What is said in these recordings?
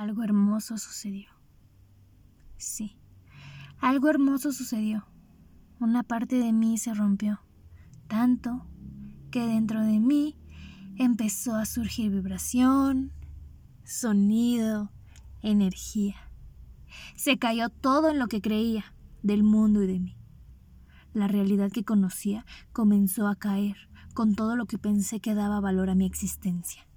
algo hermoso sucedió. Sí, algo hermoso sucedió. Una parte de mí se rompió, tanto que dentro de mí empezó a surgir vibración, sonido, energía. Se cayó todo en lo que creía del mundo y de mí. La realidad que conocía comenzó a caer con todo lo que pensé que daba valor a mi existencia.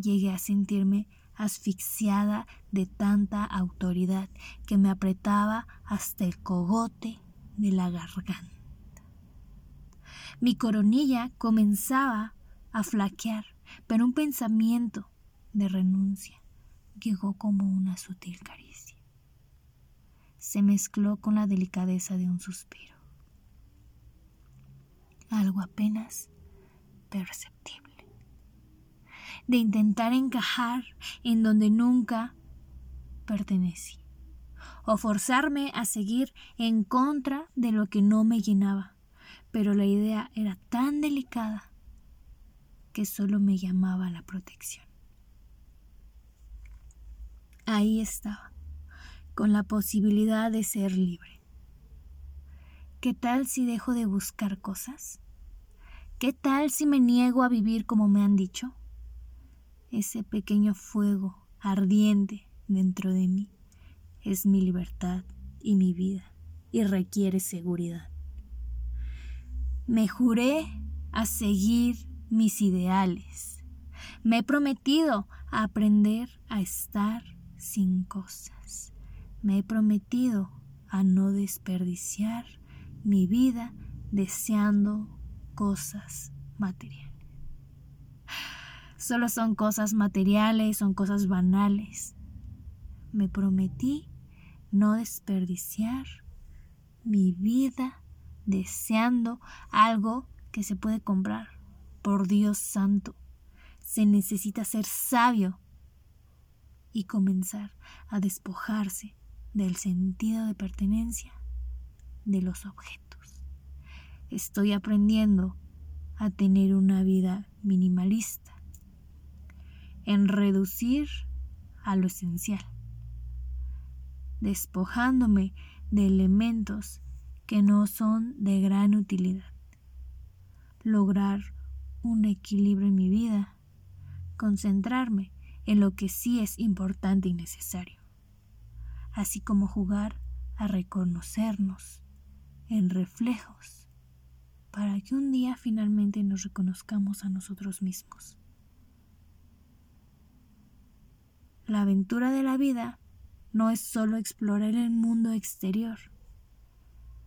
Llegué a sentirme asfixiada de tanta autoridad que me apretaba hasta el cogote de la garganta. Mi coronilla comenzaba a flaquear, pero un pensamiento de renuncia llegó como una sutil caricia. Se mezcló con la delicadeza de un suspiro. Algo apenas perceptible. De intentar encajar en donde nunca pertenecí. O forzarme a seguir en contra de lo que no me llenaba pero la idea era tan delicada que solo me llamaba la protección. Ahí estaba, con la posibilidad de ser libre. ¿Qué tal si dejo de buscar cosas? ¿Qué tal si me niego a vivir como me han dicho? Ese pequeño fuego ardiente dentro de mí es mi libertad y mi vida y requiere seguridad. Me juré a seguir mis ideales. Me he prometido a aprender a estar sin cosas. Me he prometido a no desperdiciar mi vida deseando cosas materiales. Solo son cosas materiales, son cosas banales. Me prometí no desperdiciar mi vida deseando algo que se puede comprar. Por Dios santo, se necesita ser sabio y comenzar a despojarse del sentido de pertenencia de los objetos. Estoy aprendiendo a tener una vida minimalista, en reducir a lo esencial, despojándome de elementos que no son de gran utilidad. Lograr un equilibrio en mi vida, concentrarme en lo que sí es importante y necesario, así como jugar a reconocernos en reflejos para que un día finalmente nos reconozcamos a nosotros mismos. La aventura de la vida no es solo explorar el mundo exterior,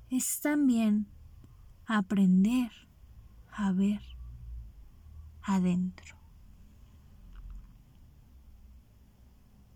es también aprender a ver adentro.